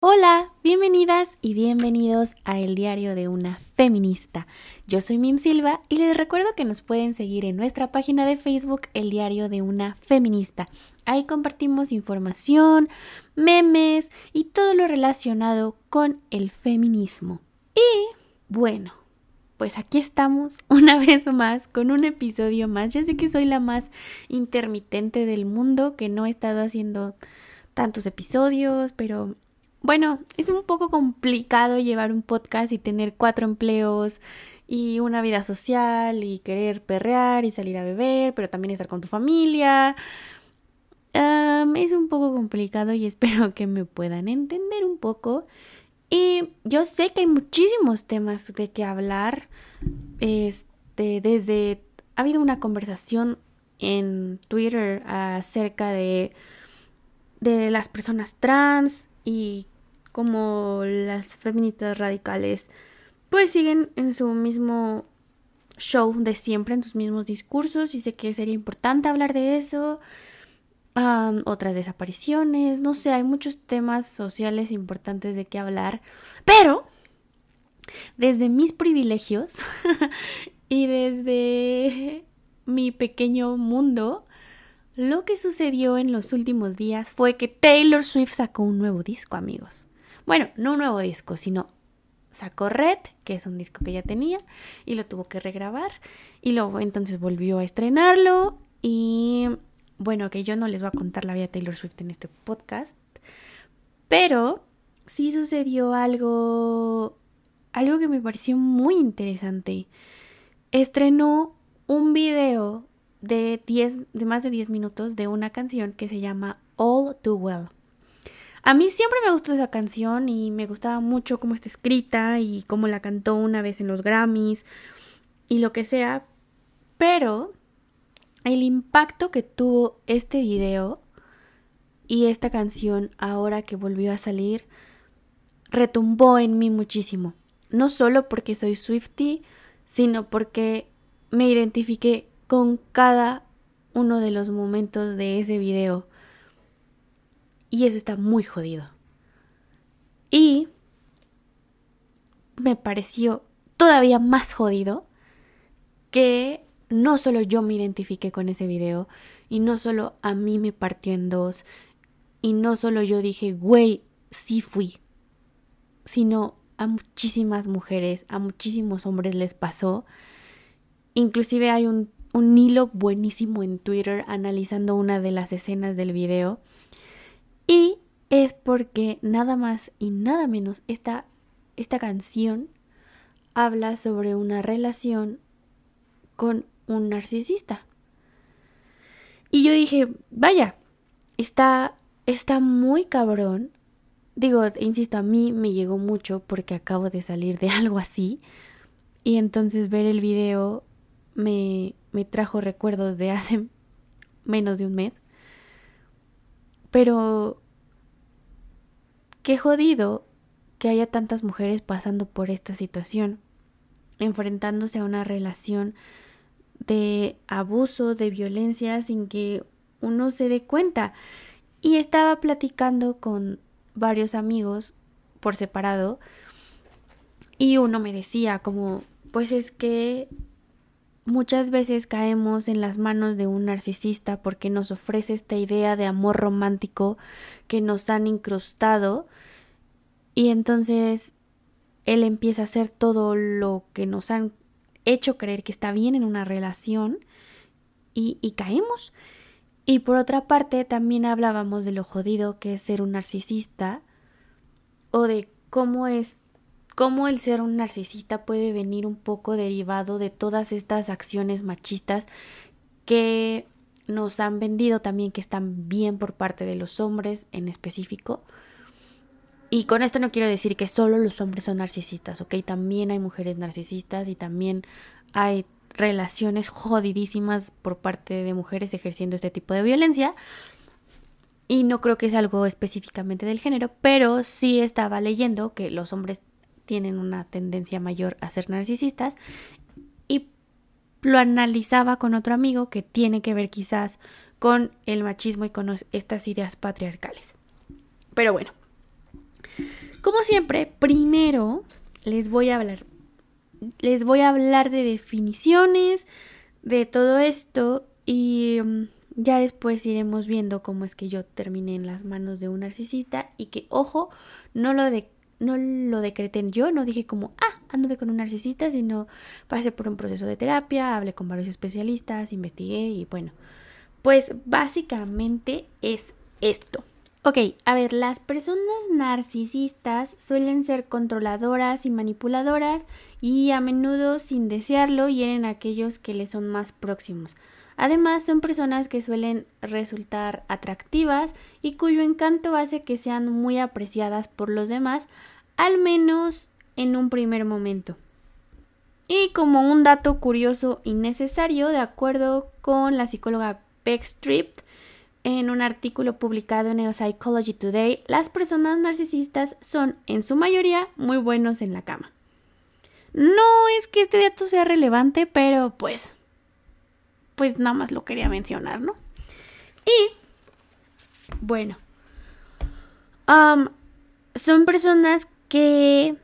Hola, bienvenidas y bienvenidos a El Diario de una Feminista. Yo soy Mim Silva y les recuerdo que nos pueden seguir en nuestra página de Facebook El Diario de una Feminista. Ahí compartimos información, memes y todo lo relacionado con el feminismo. Y bueno, pues aquí estamos una vez más con un episodio más. Yo sé que soy la más intermitente del mundo, que no he estado haciendo tantos episodios, pero bueno, es un poco complicado llevar un podcast y tener cuatro empleos y una vida social y querer perrear y salir a beber, pero también estar con tu familia. es un poco complicado y espero que me puedan entender un poco. Y yo sé que hay muchísimos temas de que hablar. Este, desde ha habido una conversación en Twitter acerca de de las personas trans y como las feministas radicales pues siguen en su mismo show de siempre, en sus mismos discursos y sé que sería importante hablar de eso. otras desapariciones, no sé, hay muchos temas sociales importantes de qué hablar, pero desde mis privilegios y desde mi pequeño mundo, lo que sucedió en los últimos días fue que Taylor Swift sacó un nuevo disco, amigos. Bueno, no un nuevo disco, sino sacó Red, que es un disco que ya tenía, y lo tuvo que regrabar. Y luego entonces volvió a estrenarlo. Y bueno, que yo no les voy a contar la vida de Taylor Swift en este podcast. Pero sí sucedió algo. Algo que me pareció muy interesante. Estrenó un video de, 10, de más de 10 minutos de una canción que se llama All Too Well. A mí siempre me gustó esa canción y me gustaba mucho cómo está escrita y cómo la cantó una vez en los Grammys y lo que sea, pero el impacto que tuvo este video y esta canción ahora que volvió a salir retumbó en mí muchísimo. No solo porque soy Swifty, sino porque me identifiqué con cada uno de los momentos de ese video. Y eso está muy jodido. Y me pareció todavía más jodido que no solo yo me identifiqué con ese video y no solo a mí me partió en dos y no solo yo dije, güey, sí fui, sino a muchísimas mujeres, a muchísimos hombres les pasó. Inclusive hay un un hilo buenísimo en Twitter analizando una de las escenas del video. Y es porque nada más y nada menos esta, esta canción habla sobre una relación con un narcisista. Y yo dije, vaya, está, está muy cabrón. Digo, insisto, a mí me llegó mucho porque acabo de salir de algo así. Y entonces ver el video me, me trajo recuerdos de hace menos de un mes. Pero qué jodido que haya tantas mujeres pasando por esta situación, enfrentándose a una relación de abuso, de violencia, sin que uno se dé cuenta. Y estaba platicando con varios amigos por separado y uno me decía como, pues es que Muchas veces caemos en las manos de un narcisista porque nos ofrece esta idea de amor romántico que nos han incrustado y entonces él empieza a hacer todo lo que nos han hecho creer que está bien en una relación y, y caemos. Y por otra parte también hablábamos de lo jodido que es ser un narcisista o de cómo es cómo el ser un narcisista puede venir un poco derivado de todas estas acciones machistas que nos han vendido también que están bien por parte de los hombres en específico Y con esto no quiero decir que solo los hombres son narcisistas, ¿ok? También hay mujeres narcisistas y también hay relaciones jodidísimas por parte de mujeres ejerciendo este tipo de violencia. Y no creo que es algo específicamente del género, pero sí estaba leyendo que los hombres tienen una tendencia mayor a ser narcisistas y lo analizaba con otro amigo que tiene que ver quizás con el machismo y con estas ideas patriarcales. Pero bueno, como siempre, primero les voy a hablar les voy a hablar de definiciones de todo esto y mm, ya después iremos viendo cómo es que yo terminé en las manos de un narcisista y que ojo, no lo de no lo decreté yo, no dije como, ah, anduve con un narcisista, sino pasé por un proceso de terapia, hablé con varios especialistas, investigué y bueno, pues básicamente es esto. Ok, a ver, las personas narcisistas suelen ser controladoras y manipuladoras y a menudo sin desearlo hieren a aquellos que les son más próximos. Además, son personas que suelen resultar atractivas y cuyo encanto hace que sean muy apreciadas por los demás, al menos en un primer momento. Y como un dato curioso y necesario, de acuerdo con la psicóloga Beck en un artículo publicado en el Psychology Today, las personas narcisistas son en su mayoría muy buenos en la cama. No es que este dato sea relevante, pero pues pues nada más lo quería mencionar, ¿no? Y, bueno, son personas que,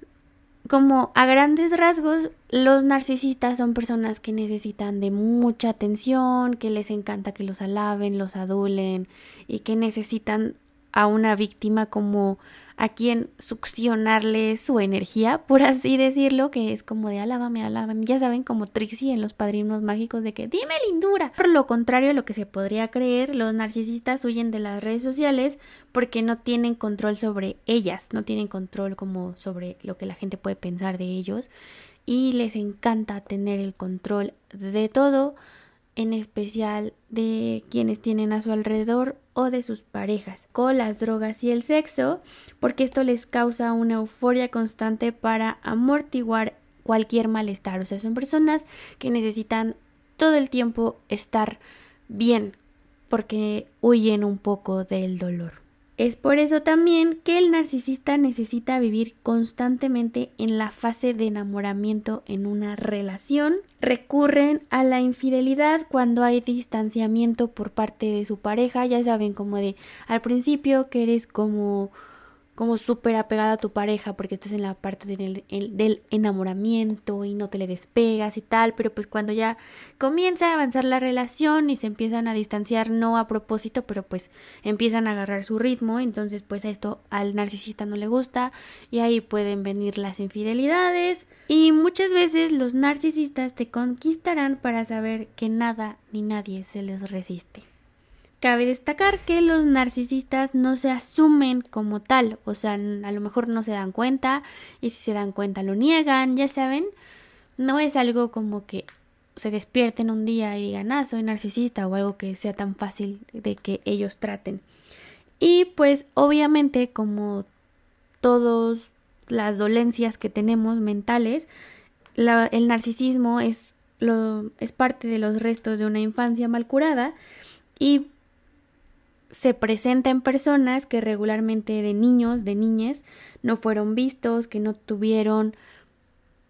como a grandes rasgos, los narcisistas son personas que necesitan de mucha atención, que les encanta que los alaben, los adulen y que necesitan a una víctima como a quien succionarle su energía, por así decirlo, que es como de alábame, alábame, ya saben, como Trixie en los padrinos mágicos de que dime lindura. Por lo contrario a lo que se podría creer, los narcisistas huyen de las redes sociales porque no tienen control sobre ellas, no tienen control como sobre lo que la gente puede pensar de ellos y les encanta tener el control de todo en especial de quienes tienen a su alrededor o de sus parejas, con las drogas y el sexo, porque esto les causa una euforia constante para amortiguar cualquier malestar. O sea, son personas que necesitan todo el tiempo estar bien porque huyen un poco del dolor. Es por eso también que el narcisista necesita vivir constantemente en la fase de enamoramiento en una relación. Recurren a la infidelidad cuando hay distanciamiento por parte de su pareja, ya saben como de al principio que eres como como súper apegada a tu pareja porque estás en la parte del, enamoramiento y no te le despegas y tal, pero pues cuando ya comienza a avanzar la relación y se empiezan a distanciar, no a propósito, pero pues empiezan a agarrar su ritmo, entonces pues esto al narcisista no le gusta y ahí pueden venir las infidelidades y muchas veces los narcisistas te conquistarán para saber que nada ni nadie se les resiste. Cabe destacar que los narcisistas no se asumen como tal, o sea, a lo mejor no se dan cuenta y si se dan cuenta lo niegan, ya saben, no es algo como que se despierten un día y digan, ah, soy narcisista o algo que sea tan fácil de que ellos traten. Y pues obviamente como todas las dolencias que tenemos mentales, el narcisismo es, lo, es parte de los restos de una infancia mal curada y se presenta en personas que regularmente de niños, de niñas, no fueron vistos, que no tuvieron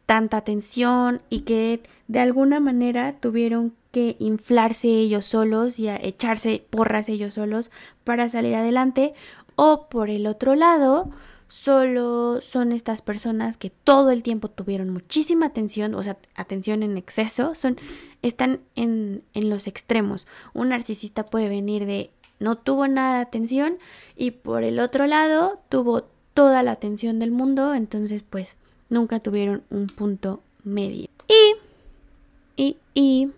tanta atención y que de alguna manera tuvieron que inflarse ellos solos y echarse porras ellos solos para salir adelante o por el otro lado solo son estas personas que todo el tiempo tuvieron muchísima atención, o sea, atención en exceso, son están en, en los extremos. Un narcisista puede venir de no tuvo nada de atención y por el otro lado tuvo toda la atención del mundo, entonces pues nunca tuvieron un punto medio. Y, y, y,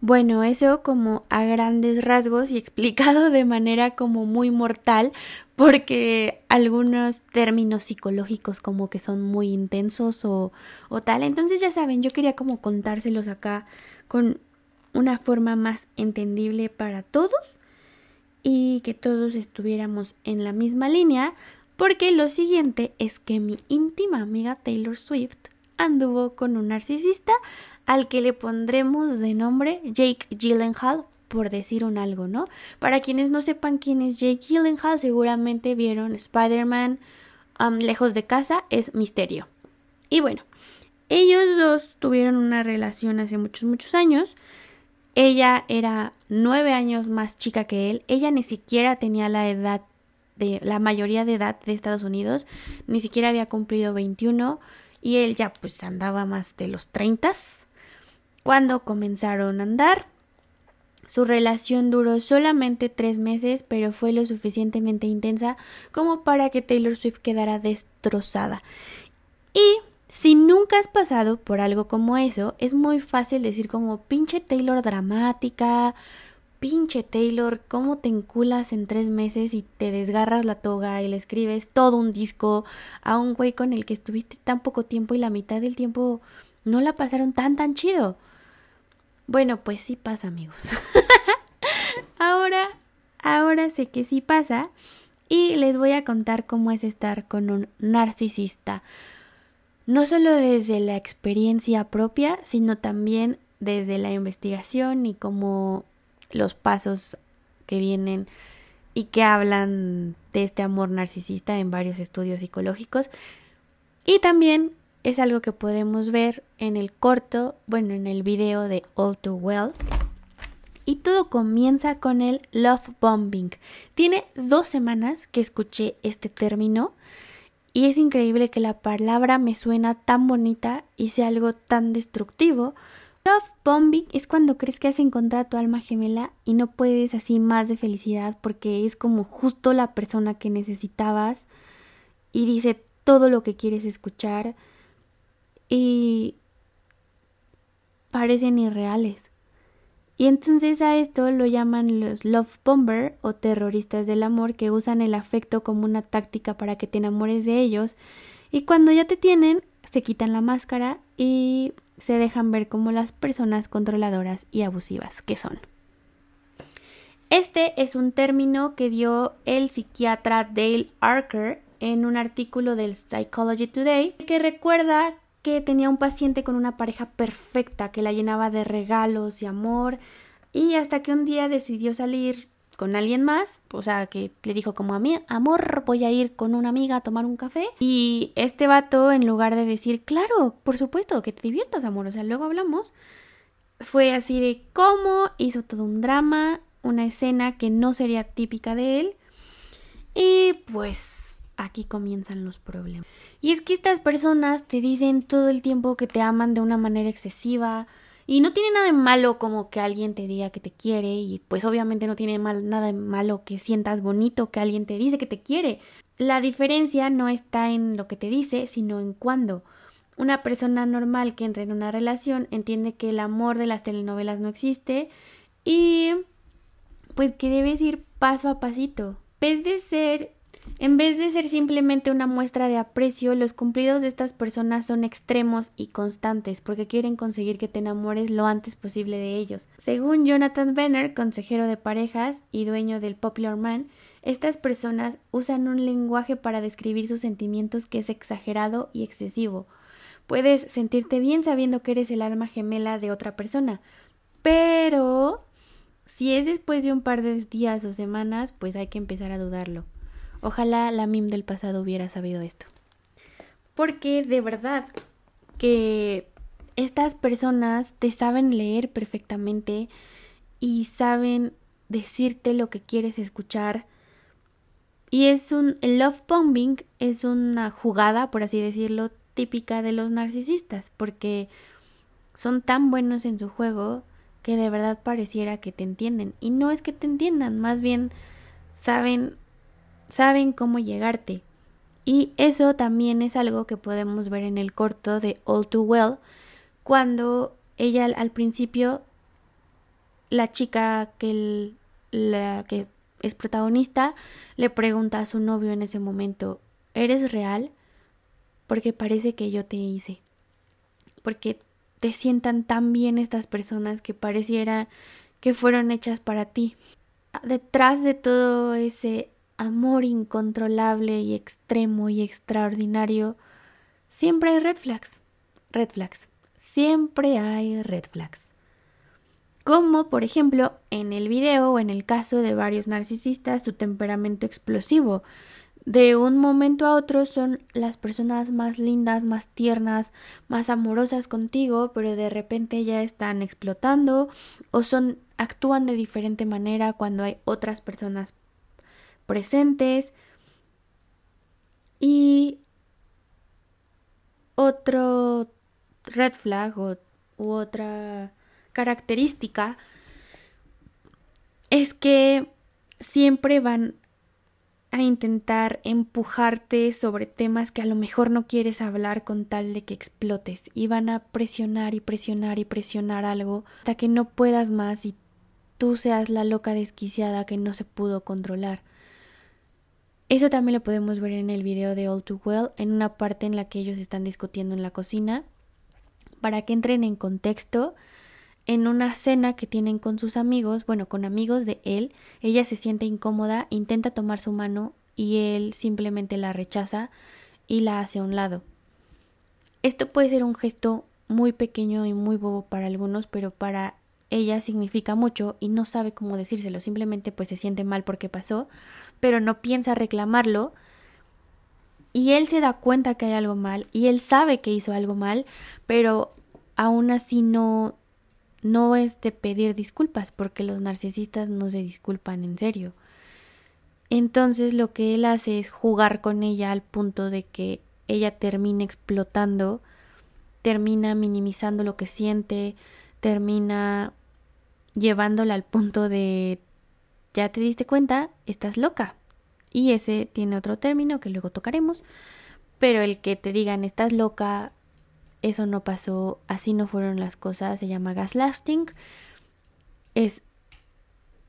bueno, eso como a grandes rasgos y explicado de manera como muy mortal, porque algunos términos psicológicos como que son muy intensos o, o tal. Entonces ya saben, yo quería como contárselos acá con una forma más entendible para todos y que todos estuviéramos en la misma línea Porque lo siguiente es que mi íntima amiga Taylor Swift anduvo con un narcisista al que le pondremos de nombre Jake Gyllenhaal por decir un algo, ¿no? Para quienes no sepan quién es Jake Gyllenhaal, seguramente vieron Spider-Man um, Lejos de casa, es Misterio. Y bueno, ellos dos tuvieron una relación hace muchos, muchos años. Ella era nueve años más chica que él. Ella ni siquiera tenía la edad de la mayoría de edad de Estados Unidos. Ni siquiera había cumplido 21 y él ya pues andaba más de los 30 cuando comenzaron a andar. Su relación duró solamente tres meses, pero fue lo suficientemente intensa como para que Taylor Swift quedara destrozada. Y si nunca has pasado por algo como eso, es muy fácil decir como pinche Taylor dramática, pinche Taylor, ¿cómo te enculas en tres meses y te desgarras la toga y le escribes todo un disco a un güey con el que estuviste tan poco tiempo y la mitad del tiempo no la pasaron tan tan chido? Bueno, pues sí pasa, amigos. ahora, ahora sé que sí pasa y les voy a contar cómo es estar con un narcisista. No solo desde la experiencia propia, sino también desde la investigación y como los pasos que vienen y que hablan de este amor narcisista en varios estudios psicológicos. Y también es algo que podemos ver en el corto, bueno, en el video de All Too Well. Y todo comienza con el love bombing. Tiene dos semanas que escuché este término y es increíble que la palabra me suena tan bonita y sea algo tan destructivo. Love bombing es cuando crees que has encontrado a tu alma gemela y no puedes así más de felicidad porque es como justo la persona que necesitabas y dice todo lo que quieres escuchar y parecen irreales. Y entonces a esto lo llaman los love bomber o terroristas del amor que usan el afecto como una táctica para que te enamores de ellos y cuando ya te tienen se quitan la máscara y se dejan ver como las personas controladoras y abusivas que son. Este es un término que dio el psiquiatra Dale Archer en un artículo del Psychology Today que recuerda que tenía un paciente con una pareja perfecta que la llenaba de regalos y amor y hasta que un día decidió salir con alguien más, o sea, que le dijo como a mí, amor, voy a ir con una amiga a tomar un café. Y este vato, en lugar de decir, claro, por supuesto, que te diviertas, amor, o sea, luego hablamos, fue así de cómo hizo todo un drama, una escena que no sería típica de él. Y pues aquí comienzan los problemas. Y es que estas personas te dicen todo el tiempo que te aman de una manera excesiva. Y no tiene nada de malo como que alguien te diga que te quiere. Y pues obviamente no tiene mal, nada de malo que sientas bonito que alguien te dice que te quiere. La diferencia no está en lo que te dice, sino en cuándo. Una persona normal que entra en una relación entiende que el amor de las telenovelas no existe y pues que debes ir paso a pasito. En de ser en vez de ser simplemente una muestra de aprecio, los cumplidos de estas personas son extremos y constantes porque quieren conseguir que te enamores lo antes posible de ellos. Según Jonathan Benner, consejero de parejas y dueño del Popular Man, estas personas usan un lenguaje para describir sus sentimientos que es exagerado y excesivo. Puedes sentirte bien sabiendo que eres el alma gemela de otra persona, pero si es después de un par de días o semanas, pues hay que empezar a dudarlo. Ojalá la MIM del pasado hubiera sabido esto. Porque de verdad que estas personas te saben leer perfectamente y saben decirte lo que quieres escuchar. Y es un el love bombing es una jugada, por así decirlo, típica de los narcisistas, porque son tan buenos en su juego que de verdad pareciera que te entienden. Y no es que te entiendan, más bien saben saben cómo llegarte. Y eso también es algo que podemos ver en el corto de All Too Well, cuando ella al principio, la chica que, la, que es protagonista, le pregunta a su novio en ese momento, ¿eres real? Porque parece que yo te hice. Porque te sientan tan bien estas personas que pareciera que fueron hechas para ti. Detrás de todo ese amor incontrolable y extremo y extraordinario, siempre hay red flags. Red flags. Siempre hay red flags. Como, por ejemplo, en el video o en el caso de varios narcisistas, su temperamento explosivo. De un momento a otro son las personas más lindas, más tiernas, más amorosas contigo, pero de repente ya están explotando o son actúan de diferente manera cuando hay otras personas presentes. Y otro red flag o, u otra característica es que siempre van a intentar empujarte sobre temas que a lo mejor no quieres hablar con tal de que explotes y van a presionar y presionar y presionar algo hasta que no puedas más y tú seas la loca desquiciada que no se pudo controlar. Eso también lo podemos ver en el video de All Too Well, en una parte en la que ellos están discutiendo en la cocina. Para que entren en contexto, en una cena que tienen con sus amigos, bueno, con amigos de él, ella se siente incómoda, intenta tomar su mano y él simplemente la rechaza y la hace a un lado. Esto puede ser un gesto muy pequeño y muy bobo para algunos, pero para ella significa mucho y no sabe cómo decírselo, simplemente pues se siente mal porque pasó pero no piensa reclamarlo. Y él se da cuenta que hay algo mal y él sabe que hizo algo mal, pero aún así no no es de pedir disculpas porque los narcisistas no se disculpan en serio. Entonces lo que él hace es jugar con ella al punto de que ella termina explotando, termina minimizando lo que siente, termina llevándola al punto de ya te diste cuenta, estás loca. Y ese tiene otro término que luego tocaremos. Pero el que te digan estás loca, eso no pasó, así no fueron las cosas, se llama gaslighting. Es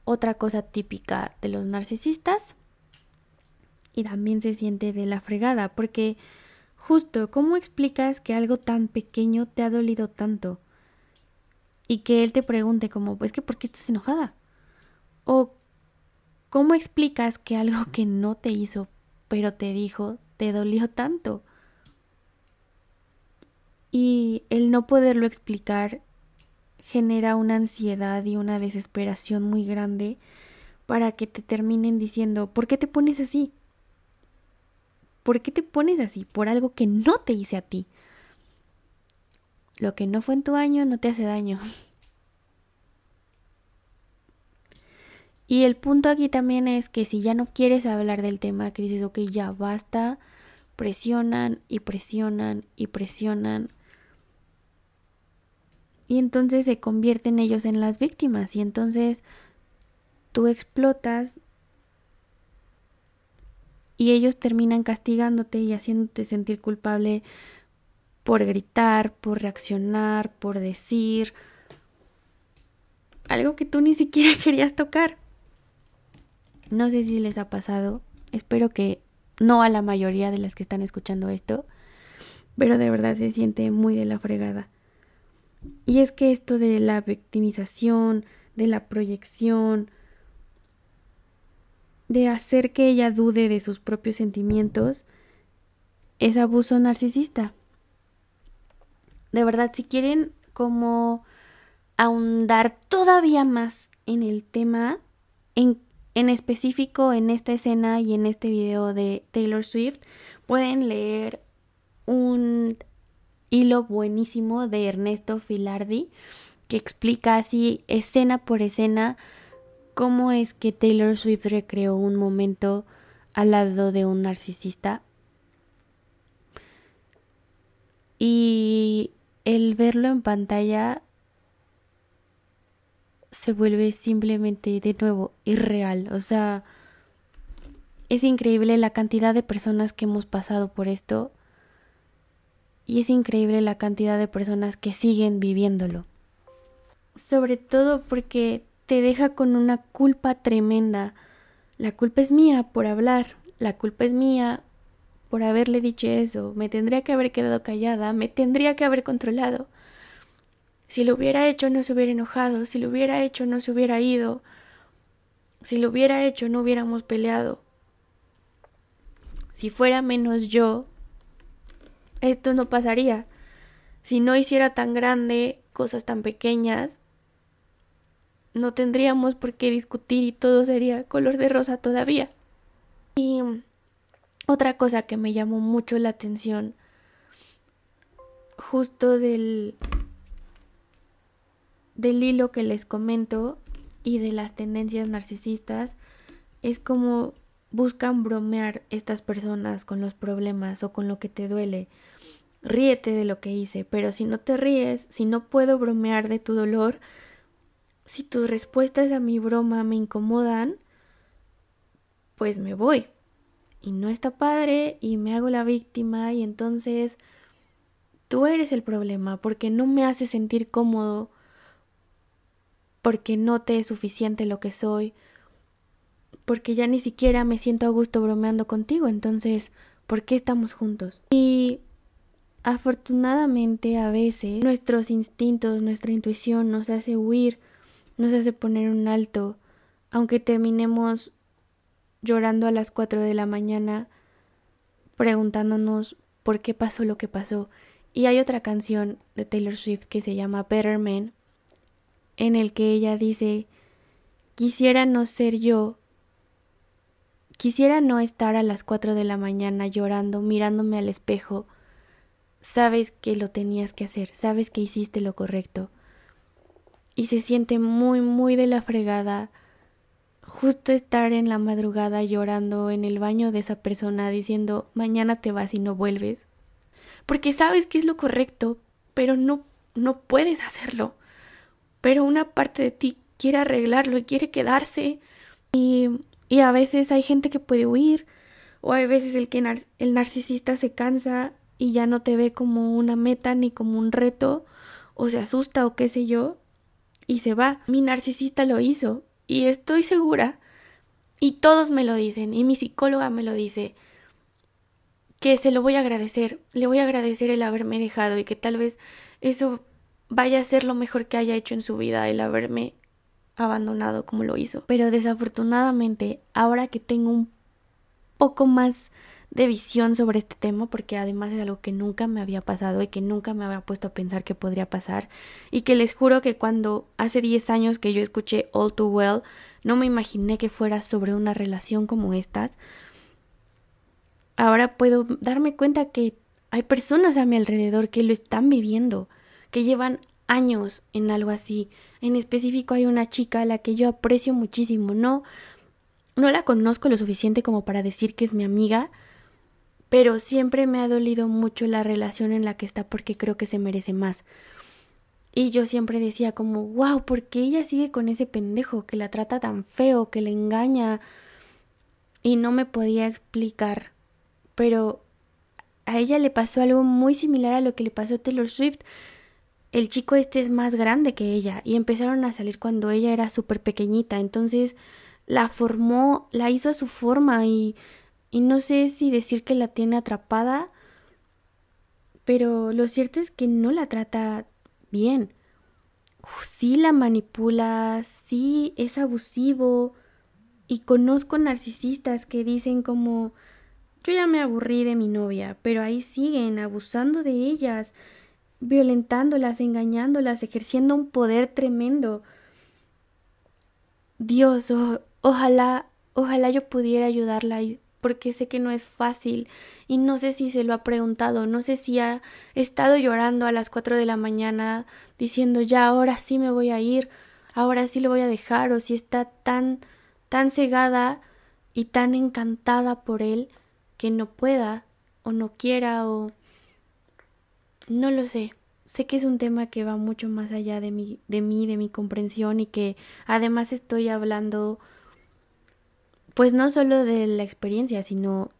otra cosa típica de los narcisistas. Y también se siente de la fregada, porque justo, ¿cómo explicas que algo tan pequeño te ha dolido tanto? Y que él te pregunte como, pues que ¿por qué estás enojada? O ¿Cómo explicas que algo que no te hizo, pero te dijo, te dolió tanto? Y el no poderlo explicar genera una ansiedad y una desesperación muy grande para que te terminen diciendo, ¿por qué te pones así? ¿Por qué te pones así? Por algo que no te hice a ti. Lo que no fue en tu año no te hace daño. Y el punto aquí también es que si ya no quieres hablar del tema, que dices, ok, ya basta, presionan y presionan y presionan. Y entonces se convierten ellos en las víctimas. Y entonces tú explotas y ellos terminan castigándote y haciéndote sentir culpable por gritar, por reaccionar, por decir algo que tú ni siquiera querías tocar. No sé si les ha pasado, espero que no a la mayoría de las que están escuchando esto, pero de verdad se siente muy de la fregada. Y es que esto de la victimización, de la proyección, de hacer que ella dude de sus propios sentimientos, es abuso narcisista. De verdad, si quieren como ahondar todavía más en el tema, en en específico en esta escena y en este video de Taylor Swift pueden leer un hilo buenísimo de Ernesto Filardi que explica así escena por escena cómo es que Taylor Swift recreó un momento al lado de un narcisista. Y el verlo en pantalla se vuelve simplemente de nuevo irreal. O sea, es increíble la cantidad de personas que hemos pasado por esto y es increíble la cantidad de personas que siguen viviéndolo. Sobre todo porque te deja con una culpa tremenda. La culpa es mía por hablar, la culpa es mía por haberle dicho eso, me tendría que haber quedado callada, me tendría que haber controlado. Si lo hubiera hecho no se hubiera enojado, si lo hubiera hecho no se hubiera ido, si lo hubiera hecho no hubiéramos peleado. Si fuera menos yo, esto no pasaría. Si no hiciera tan grande cosas tan pequeñas, no tendríamos por qué discutir y todo sería color de rosa todavía. Y otra cosa que me llamó mucho la atención, justo del, del hilo que les comento y de las tendencias narcisistas, es como buscan bromear estas personas con los problemas o con lo que te duele. Ríete de lo que hice, pero si no te ríes, si no puedo bromear de tu dolor, si tus respuestas a mi broma me incomodan, pues me voy. Y no está padre y me hago la víctima y entonces tú eres el problema porque no me haces sentir cómodo, porque no te es suficiente lo que soy, porque ya ni siquiera me siento a gusto bromeando contigo, entonces, ¿por qué estamos juntos? Y afortunadamente a veces nuestros instintos, nuestra intuición nos hace huir nos hace poner un alto, aunque terminemos llorando a las 4 de la mañana preguntándonos por qué pasó lo que pasó. Y hay otra canción de Taylor Swift que se llama Better Man, en el que ella dice, quisiera no ser yo, quisiera no estar a las 4 de la mañana llorando, mirándome al espejo. Sabes que lo tenías que hacer, sabes que hiciste lo correcto y se siente muy, muy de la fregada justo estar en la madrugada llorando en el baño de esa persona diciendo mañana te vas y no vuelves. Porque sabes que es lo correcto, pero no, no puedes hacerlo. Pero una parte de ti quiere arreglarlo y quiere quedarse. Y, y a veces hay gente que puede huir, o hay veces el que el narcisista se cansa y ya no te ve como una meta ni como un reto, o se asusta o qué sé yo, y se va. Mi narcisista lo hizo y estoy segura, y todos me lo dicen, y mi psicóloga me lo dice, que se lo voy a agradecer, le voy a agradecer el haberme dejado y que tal vez eso vaya a ser lo mejor que haya hecho en su vida, el haberme abandonado como lo hizo. Pero desafortunadamente, ahora que tengo un poco más de visión sobre este tema porque además es algo que nunca me había pasado y que nunca me había puesto a pensar que podría pasar y que les juro que cuando hace 10 años que yo escuché All Too Well no me imaginé que fuera sobre una relación como estas. Ahora puedo darme cuenta que hay personas a mi alrededor que lo están viviendo, que llevan años en algo así. En específico hay una chica a la que yo aprecio muchísimo. No no la conozco lo suficiente como para decir que es mi amiga, pero siempre me ha dolido mucho la relación en la que está porque creo que se merece más. Y yo siempre decía como, wow, ¿por qué ella sigue con ese pendejo que la trata tan feo, que le engaña? Y no me podía explicar. Pero a ella le pasó algo muy similar a lo que le pasó a Taylor Swift. El chico este es más grande que ella y empezaron a salir cuando ella era súper pequeñita. Entonces la formó, la hizo a su forma y y no sé si decir que la tiene atrapada, pero lo cierto es que no la trata bien. Sí la manipula, sí es abusivo. Y conozco narcisistas que dicen como yo ya me aburrí de mi novia, pero ahí siguen abusando de ellas, violentándolas, engañándolas, ejerciendo un poder tremendo. Dios, ojalá, ojalá yo pudiera ayudarla porque sé que no es fácil y no sé si se lo ha preguntado, no sé si ha estado llorando a las cuatro de la mañana diciendo ya ahora sí me voy a ir, ahora sí lo voy a dejar o si está tan tan cegada y tan encantada por él que no pueda o no quiera o no lo sé. Sé que es un tema que va mucho más allá de de mí, de mi comprensión y que además estoy hablando pues no solo de la experiencia, sino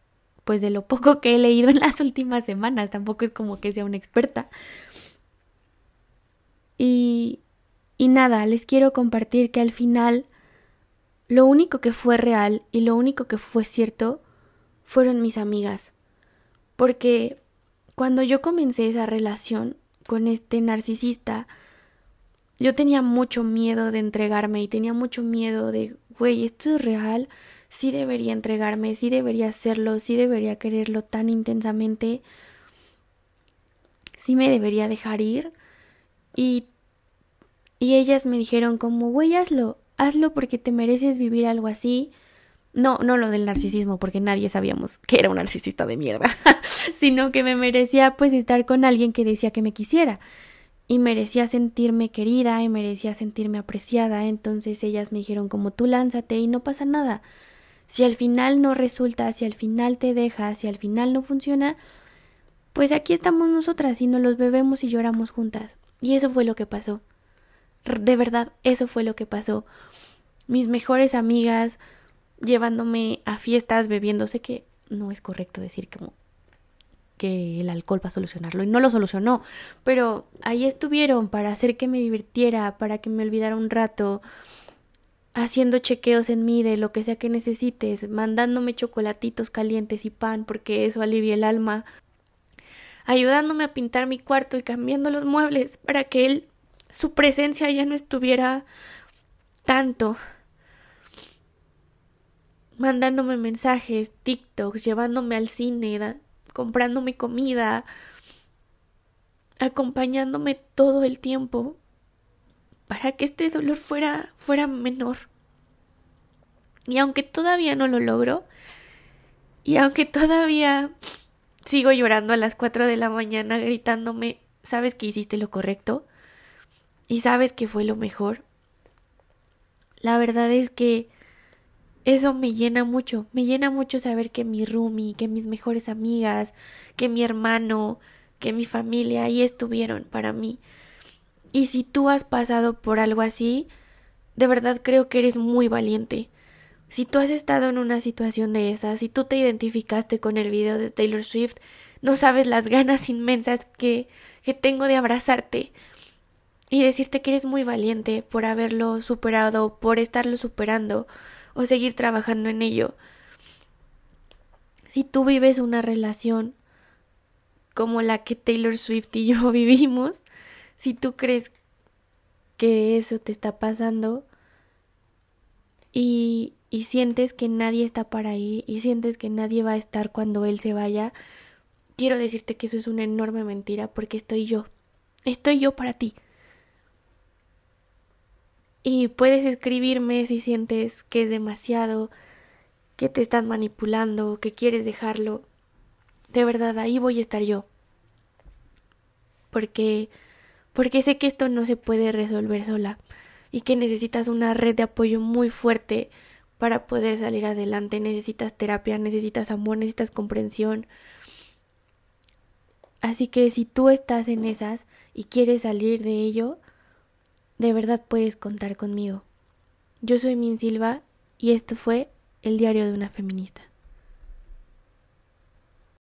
pues de lo poco que he leído en las últimas semanas, tampoco es como que sea una experta. Y, y nada, les quiero compartir que al final lo único que fue real y lo único que fue cierto fueron mis amigas. Porque cuando yo comencé esa relación con este narcisista, yo tenía mucho miedo de entregarme y tenía mucho miedo de, güey, esto es real, sí debería entregarme, sí debería hacerlo, sí debería quererlo tan intensamente, sí me debería dejar ir. Y, y ellas me dijeron como, güey, hazlo, hazlo porque te mereces vivir algo así. No, no lo del narcisismo, porque nadie sabíamos que era un narcisista de mierda, sino que me merecía pues estar con alguien que decía que me quisiera y merecía sentirme querida y merecía sentirme apreciada. Entonces ellas me dijeron como tú lánzate y no pasa nada. Si al final no resulta, si al final te deja, si al final no funciona, pues aquí estamos nosotras y nos los bebemos y lloramos juntas. Y eso fue lo que pasó. De verdad, eso fue lo que pasó. Mis mejores amigas llevándome a fiestas bebiendo. Sé que no es correcto decir como que el alcohol va a solucionarlo y no lo solucionó, pero ahí estuvieron para hacer que me divirtiera, para que me olvidara un rato, haciendo chequeos en mí de lo que sea que necesites, mandándome chocolatitos calientes y pan porque eso alivia el alma, ayudándome a pintar mi cuarto y cambiando los muebles para que él su presencia ya no estuviera tanto mandándome mensajes, TikToks, llevándome al cine, comprándome comida, acompañándome todo el tiempo para que este dolor fuera fuera menor. Y aunque todavía no lo logro, y aunque todavía sigo llorando a las 4 de la mañana gritándome, sabes que hiciste lo correcto y sabes que fue lo mejor. La verdad es que eso me llena mucho, me llena mucho saber que mi Rumi, que mis mejores amigas, que mi hermano, que mi familia ahí estuvieron para mí. Y si tú has pasado por algo así, de verdad creo que eres muy valiente. Si tú has estado en una situación de esas, si tú te identificaste con el video de Taylor Swift, no sabes las ganas inmensas que, que tengo de abrazarte y decirte que eres muy valiente por haberlo superado, por estarlo superando, o seguir trabajando en ello. Si tú vives una relación como la que Taylor Swift y yo vivimos, si tú crees que eso te está pasando y, y sientes que nadie está para ahí y sientes que nadie va a estar cuando él se vaya, quiero decirte que eso es una enorme mentira porque estoy yo. Estoy yo para ti. Y puedes escribirme si sientes que es demasiado, que te están manipulando, que quieres dejarlo. De verdad, ahí voy a estar yo. Porque porque sé que esto no se puede resolver sola y que necesitas una red de apoyo muy fuerte para poder salir adelante. Necesitas terapia, necesitas amor, necesitas comprensión. Así que si tú estás en esas y quieres salir de ello, de verdad puedes contar conmigo. Yo soy Min Silva y esto fue el diario de una feminista.